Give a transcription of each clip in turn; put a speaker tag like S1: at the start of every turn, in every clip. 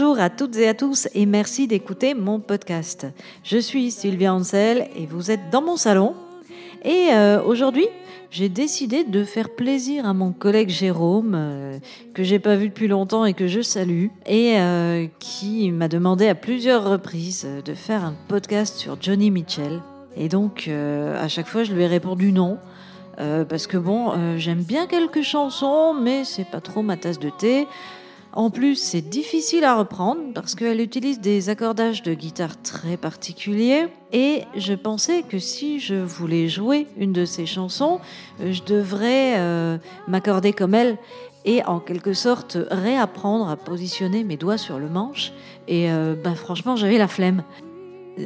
S1: Bonjour à toutes et à tous et merci d'écouter mon podcast. Je suis Sylvia Ansel et vous êtes dans mon salon. Et euh, aujourd'hui, j'ai décidé de faire plaisir à mon collègue Jérôme, euh, que j'ai pas vu depuis longtemps et que je salue, et euh, qui m'a demandé à plusieurs reprises de faire un podcast sur Johnny Mitchell. Et donc, à chaque fois, je lui ai répondu non. parce que bon, j'aime bien quelques chansons, mais c'est pas trop ma tasse de thé. En plus, c'est difficile à reprendre parce qu'elle utilise des accordages de guitare très particuliers. Et je pensais que si je voulais jouer une de ces chansons, je devrais euh, m'accorder comme elle et en quelque sorte réapprendre à positionner mes doigts sur le manche. Et euh, bah, franchement, j'avais la flemme.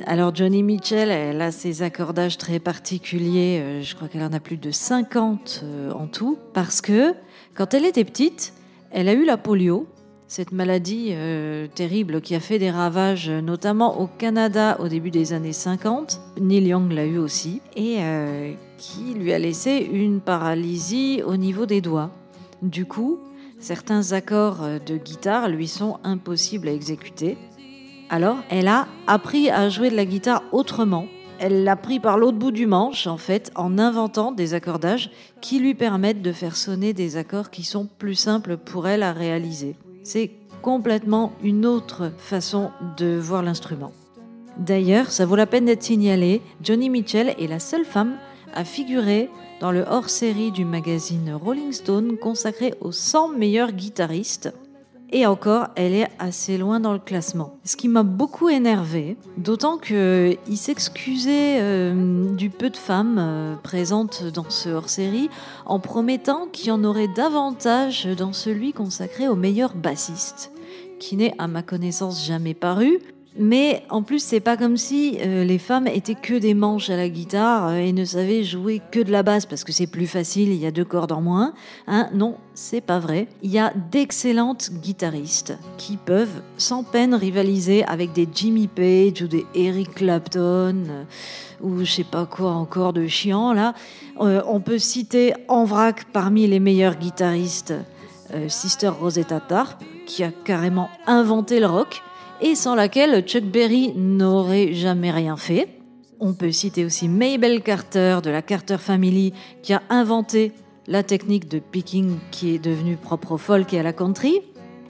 S1: Alors Johnny Mitchell, elle a ses accordages très particuliers, euh, je crois qu'elle en a plus de 50 en tout, parce que quand elle était petite, elle a eu la polio cette maladie euh, terrible qui a fait des ravages notamment au Canada au début des années 50. Neil Young l'a eu aussi et euh, qui lui a laissé une paralysie au niveau des doigts. Du coup, certains accords de guitare lui sont impossibles à exécuter. Alors, elle a appris à jouer de la guitare autrement. Elle l'a pris par l'autre bout du manche, en fait, en inventant des accordages qui lui permettent de faire sonner des accords qui sont plus simples pour elle à réaliser. C'est complètement une autre façon de voir l'instrument. D'ailleurs, ça vaut la peine d'être signalé, Johnny Mitchell est la seule femme à figurer dans le hors-série du magazine Rolling Stone consacré aux 100 meilleurs guitaristes. Et encore, elle est assez loin dans le classement. Ce qui m'a beaucoup énervé, d'autant qu'il s'excusait euh, du peu de femmes euh, présentes dans ce hors-série en promettant qu'il y en aurait davantage dans celui consacré aux meilleurs bassistes, qui n'est à ma connaissance jamais paru, mais en plus, c'est pas comme si euh, les femmes étaient que des manches à la guitare euh, et ne savaient jouer que de la basse parce que c'est plus facile, il y a deux cordes en moins. Hein non, c'est pas vrai. Il y a d'excellentes guitaristes qui peuvent sans peine rivaliser avec des Jimmy Page ou des Eric Clapton euh, ou je sais pas quoi encore de chiant là. on peut citer en vrac parmi les meilleurs guitaristes Sister Rosetta Tarp qui a carrément inventé le rock et sans laquelle Chuck Berry n'aurait jamais rien fait. On peut citer aussi Mabel Carter de la Carter Family qui a inventé la technique de picking qui est devenue propre au folk et à la country.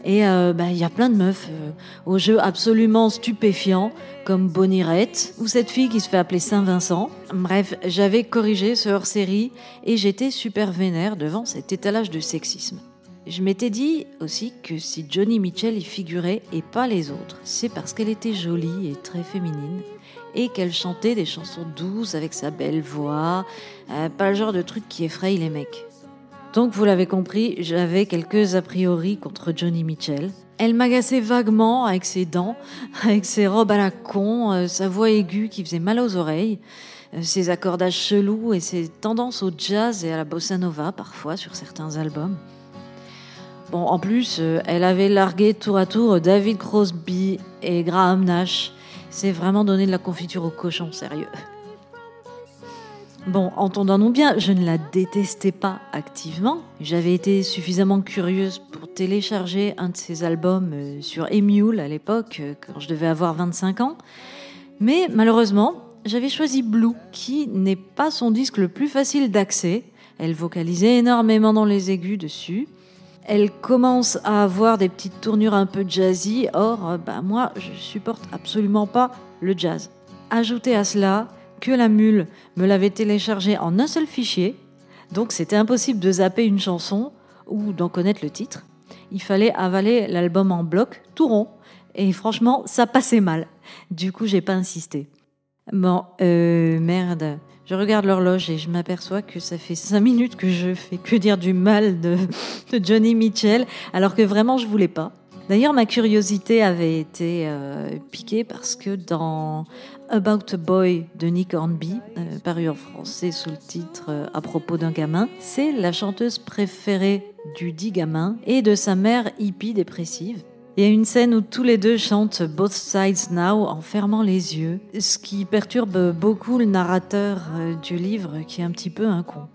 S1: Et euh, bah, il y a plein de meufs euh, au jeu absolument stupéfiants, comme Bonnie Raitt, ou cette fille qui se fait appeler Saint-Vincent. Bref, j'avais corrigé ce hors-série et j'étais super vénère devant cet étalage de sexisme. Je m'étais dit aussi que si Johnny Mitchell y figurait et pas les autres, c'est parce qu'elle était jolie et très féminine et qu'elle chantait des chansons douces avec sa belle voix, euh, pas le genre de truc qui effraie les mecs. Donc vous l'avez compris, j'avais quelques a priori contre Johnny Mitchell. Elle m'agaçait vaguement avec ses dents, avec ses robes à la con, euh, sa voix aiguë qui faisait mal aux oreilles, euh, ses accordages chelous et ses tendances au jazz et à la bossa nova parfois sur certains albums. Bon, en plus, euh, elle avait largué tour à tour David Crosby et Graham Nash. C'est vraiment donner de la confiture au cochon, sérieux. Bon, entendons-nous bien, je ne la détestais pas activement. J'avais été suffisamment curieuse pour télécharger un de ses albums euh, sur Emule à l'époque, euh, quand je devais avoir 25 ans. Mais malheureusement, j'avais choisi Blue, qui n'est pas son disque le plus facile d'accès. Elle vocalisait énormément dans les aigus dessus. Elle commence à avoir des petites tournures un peu jazzy. Or, bah, moi, je supporte absolument pas le jazz. Ajoutez à cela que la mule me l'avait téléchargé en un seul fichier, donc c'était impossible de zapper une chanson ou d'en connaître le titre. Il fallait avaler l'album en bloc, tout rond, et franchement, ça passait mal. Du coup, j'ai pas insisté. Bon, euh, merde. Je regarde l'horloge et je m'aperçois que ça fait cinq minutes que je fais que dire du mal de, Johnny Mitchell, alors que vraiment je voulais pas. D'ailleurs, ma curiosité avait été euh, piquée parce que dans About a Boy de Nick Hornby, euh, paru en français sous le titre euh, À propos d'un gamin, c'est la chanteuse préférée du dit gamin et de sa mère hippie dépressive. Il y a une scène où tous les deux chantent Both Sides Now en fermant les yeux, ce qui perturbe beaucoup le narrateur euh, du livre qui est un petit peu un con.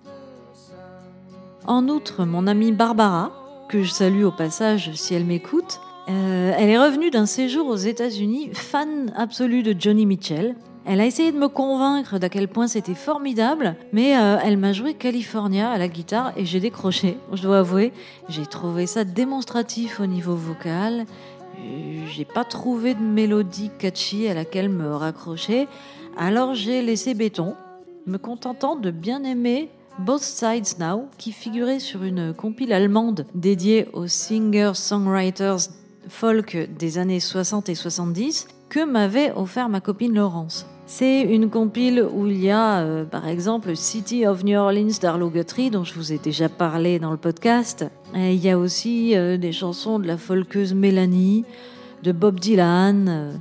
S1: En outre, mon amie Barbara, que je salue au passage si elle m'écoute, Euh, elle est revenue d'un séjour aux États-Unis, fan absolue de Johnny Mitchell. Elle a essayé de me convaincre d'à quel point c'était formidable, mais euh, elle m'a joué California à la guitare et j'ai décroché, je dois avouer. J'ai trouvé ça démonstratif au niveau vocal. J'ai pas trouvé de mélodie catchy à laquelle me raccrocher, alors j'ai laissé béton, me contentant de bien aimer Both Sides Now, qui figurait sur une compile allemande dédiée aux singers-songwriters folk des années 60 et 70 que m'avait offert ma copine Laurence. C'est une compile où il y a, euh, par exemple, City of New Orleans d'Arlo Guthrie, dont je vous ai déjà parlé dans le podcast. Et il y a aussi euh, des chansons de la folkeuse Mélanie, de Bob Dylan. Euh,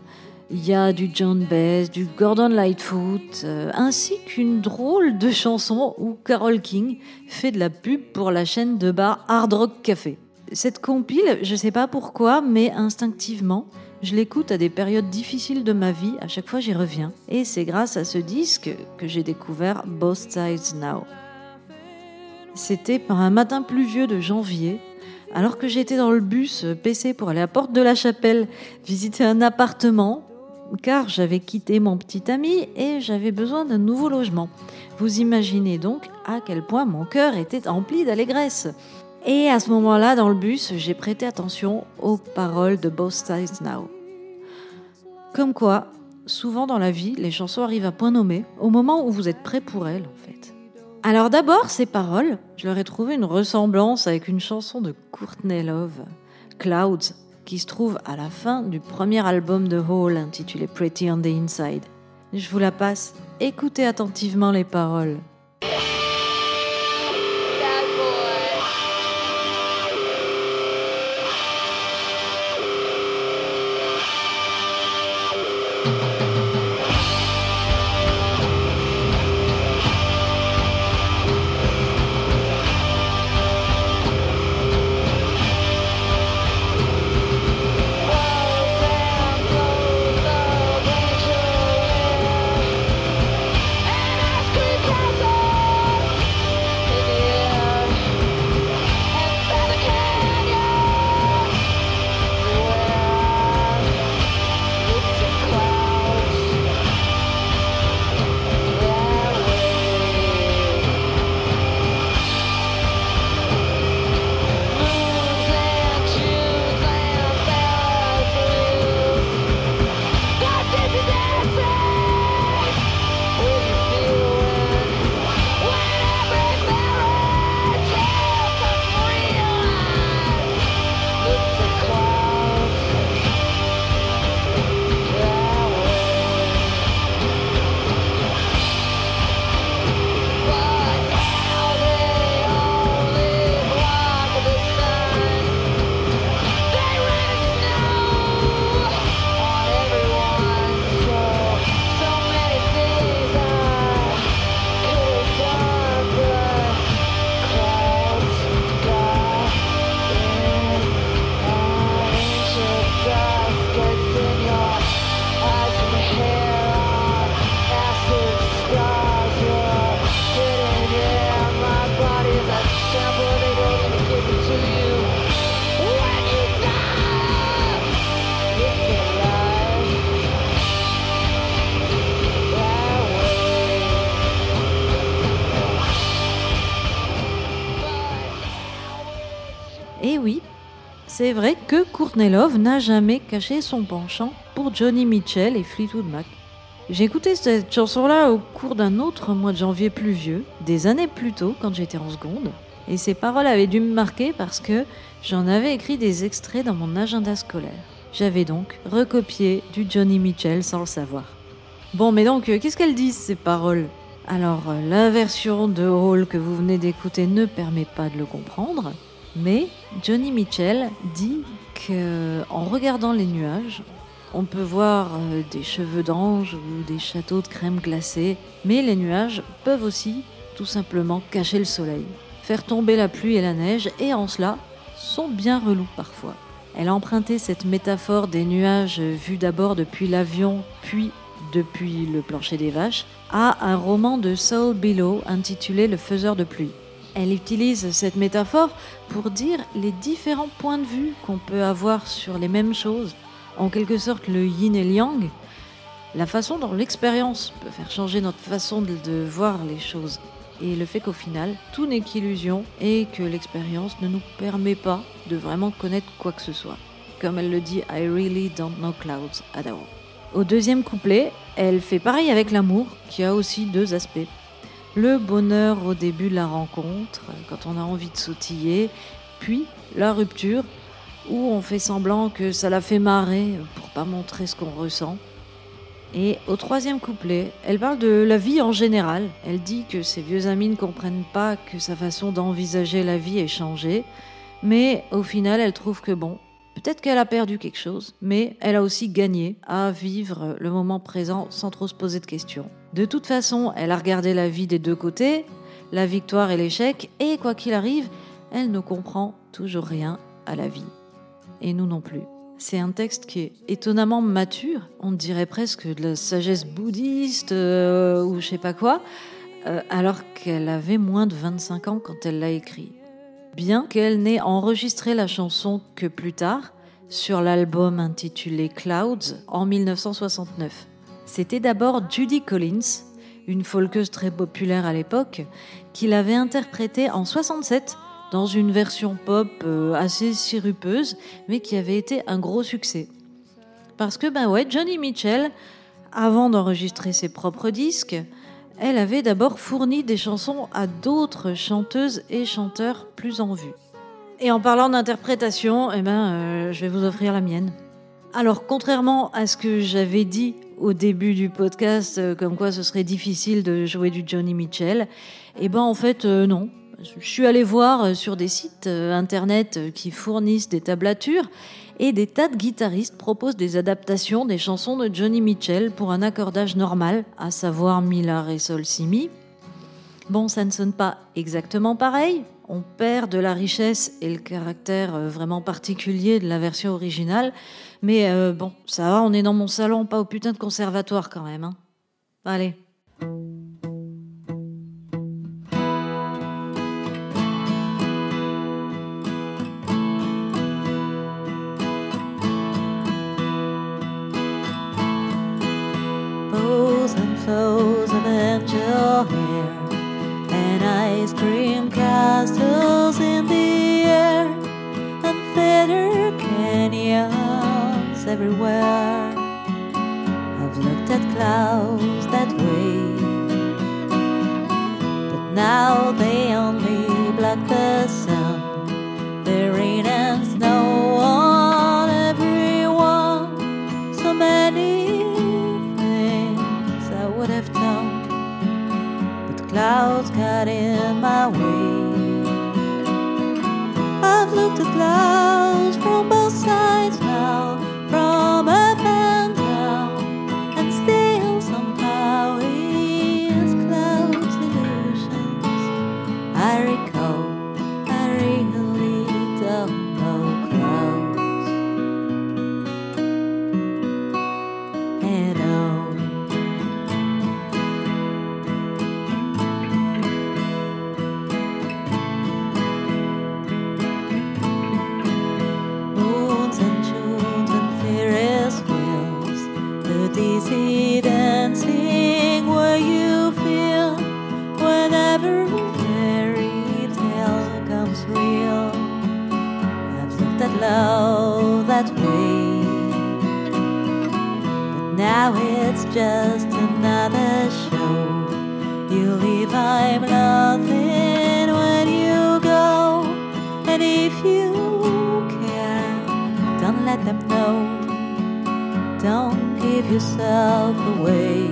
S1: il y a du John Baez, du Gordon Lightfoot, ainsi qu'une drôle de chanson où Carol King fait de la pub pour la chaîne de bar Hard Rock Café. Cette compile, je ne sais pas pourquoi, mais instinctivement, je l'écoute à des périodes difficiles de ma vie, à chaque fois j'y reviens. Et c'est grâce à ce disque que j'ai découvert Both Sides Now. C'était par un matin pluvieux de janvier, alors que j'étais dans le bus PC pour aller à Porte de la Chapelle visiter un appartement, car j'avais quitté mon petit ami et j'avais besoin d'un nouveau logement. Vous imaginez donc à quel point mon cœur était empli d'allégresse. Et à ce moment-là, dans le bus, j'ai prêté attention aux paroles de Both Sides Now. Comme quoi, souvent dans la vie, les chansons arrivent à point nommé, au moment où vous êtes prêt pour elles, en fait. Alors d'abord, ces paroles, je leur ai trouvé une ressemblance avec une chanson de Courtney Love, Clouds, qui se trouve à la fin du premier album de Hall intitulé Pretty on the Inside. Je vous la passe, écoutez attentivement les paroles. Que Courtney Love n'a jamais caché son penchant pour Johnny Mitchell et Fleetwood Mac. J'ai écouté cette chanson-là au cours d'un autre mois de janvier pluvieux, des années plus tôt, quand j'étais en seconde, et ces paroles avaient dû me marquer parce que j'en avais écrit des extraits dans mon agenda scolaire. J'avais donc recopié du Johnny Mitchell sans le savoir. Bon, mais donc, euh, qu'est-ce qu'elles disent ces paroles? Alors, euh, la version de Hall que vous venez d'écouter ne permet pas de le comprendre, mais Johnny Mitchell dit que en regardant les nuages, on peut voir euh, des cheveux d'ange ou des châteaux de crème glacée, mais les nuages peuvent aussi tout simplement cacher le soleil, faire tomber la pluie et la neige, et en cela sont bien relous parfois. Elle a emprunté cette métaphore des nuages vus d'abord depuis l'avion, puis depuis le plancher des vaches, à un roman de Saul Below intitulé Le faiseur de pluie. Elle utilise cette métaphore pour dire les différents points de vue qu'on peut avoir sur les mêmes choses, en quelque sorte le yin et le yang, la façon dont l'expérience peut faire changer notre façon de, voir les choses et le fait qu'au final, tout n'est qu'illusion et que l'expérience ne nous permet pas de vraiment connaître quoi que ce soit. Comme elle le dit, I really don't know clouds at all. Au deuxième couplet, elle fait pareil avec l'amour, qui a aussi deux aspects. Le bonheur au début de la rencontre, quand on a envie de sautiller, puis la rupture, où on fait semblant que ça la fait marrer pour pas montrer ce qu'on ressent. Et au troisième couplet, elle parle de la vie en général. Elle dit que ses vieux amis ne comprennent pas que sa façon d'envisager la vie est changée, mais au final, elle trouve que bon, peut-être qu'elle a perdu quelque chose, mais elle a aussi gagné à vivre le moment présent sans trop se poser de questions. De toute façon, elle a regardé la vie des deux côtés, la victoire et l'échec, et quoi qu'il arrive, elle ne comprend toujours rien à la vie. Et nous non plus. C'est un texte qui est étonnamment mature, on dirait presque de la sagesse bouddhiste euh, ou je sais pas quoi, euh, alors qu'elle avait moins de 25 ans quand elle l'a écrit. Bien qu'elle n'ait enregistré la chanson que plus tard, sur l'album intitulé Clouds en 1969. C'était d'abord Judy Collins, une folkeuse très populaire à l'époque, qui l'avait interprétée en 67 dans une version pop euh, assez sirupeuse, mais qui avait été un gros succès. Parce que, ben ouais, Johnny Mitchell, avant d'enregistrer ses propres disques, elle avait d'abord fourni des chansons à d'autres chanteuses et chanteurs plus en vue. Et en parlant d'interprétation, eh ben, euh, je vais vous offrir la mienne. Alors, contrairement à ce que j'avais dit au début du podcast, euh, comme quoi ce serait difficile de jouer du Johnny Mitchell, eh ben en fait non. Je suis allée voir euh, sur des sites euh, internet euh, qui fournissent des tablatures et des tas de guitaristes proposent des adaptations des chansons de Johnny Mitchell pour un accordage normal, à savoir mi, la, ré, sol, si, mi. Bon, ça ne sonne pas exactement pareil, on perd de la richesse et le caractère vraiment particulier de la version originale, mais bon, ça va, on est dans mon salon, pas au putain de conservatoire quand même. Hein. Allez. Everywhere. I've looked at clouds that way, but now they only block the sun. There rain and snow on everyone. So many things I would have done, but clouds got in my way. I've looked at clouds just another show. You leave, I'm nothing when you go, and if you care, don't let them know. Don't give yourself away.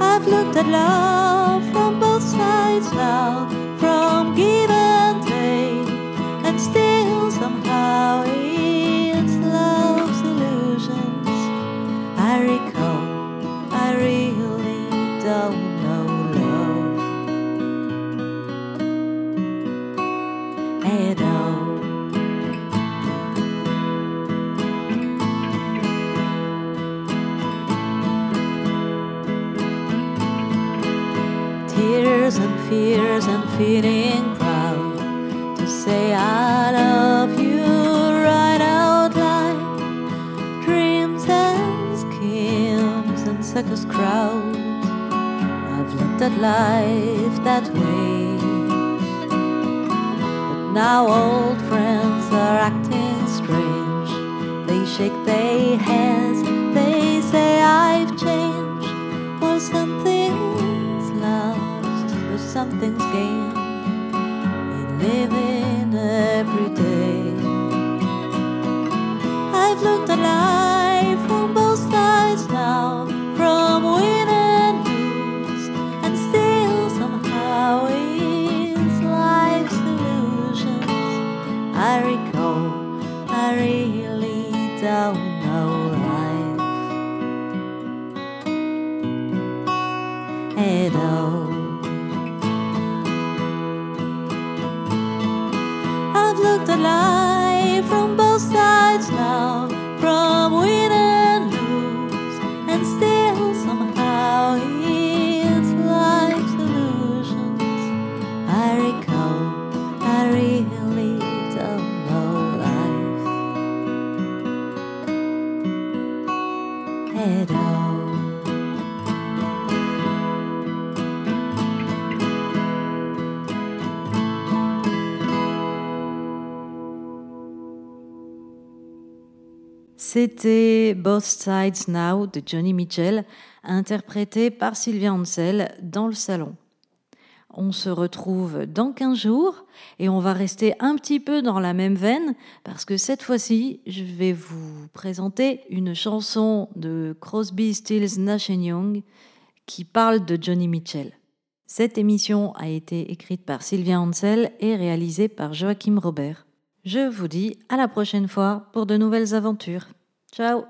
S1: I've looked at love from both sides now, feeling proud to say I love you right out loud. Dreams and schemes and circus crowds. I've looked at life that way. But now old friends are acting strange. They shake their heads, they say I've changed. Well, something's lost, but something's gained living. C'était Both Sides Now de Johnny Mitchell, interprété par Sylvia Ansel dans le salon. On se retrouve dans 15 jours et on va rester un petit peu dans la même veine parce que cette fois-ci, je vais vous présenter une chanson de Crosby, Stills, Nash Young qui parle de Johnny Mitchell. Cette émission a été écrite par Sylvia Ansel et réalisée par Joachim Robert. Je vous dis à la prochaine fois pour de nouvelles aventures. So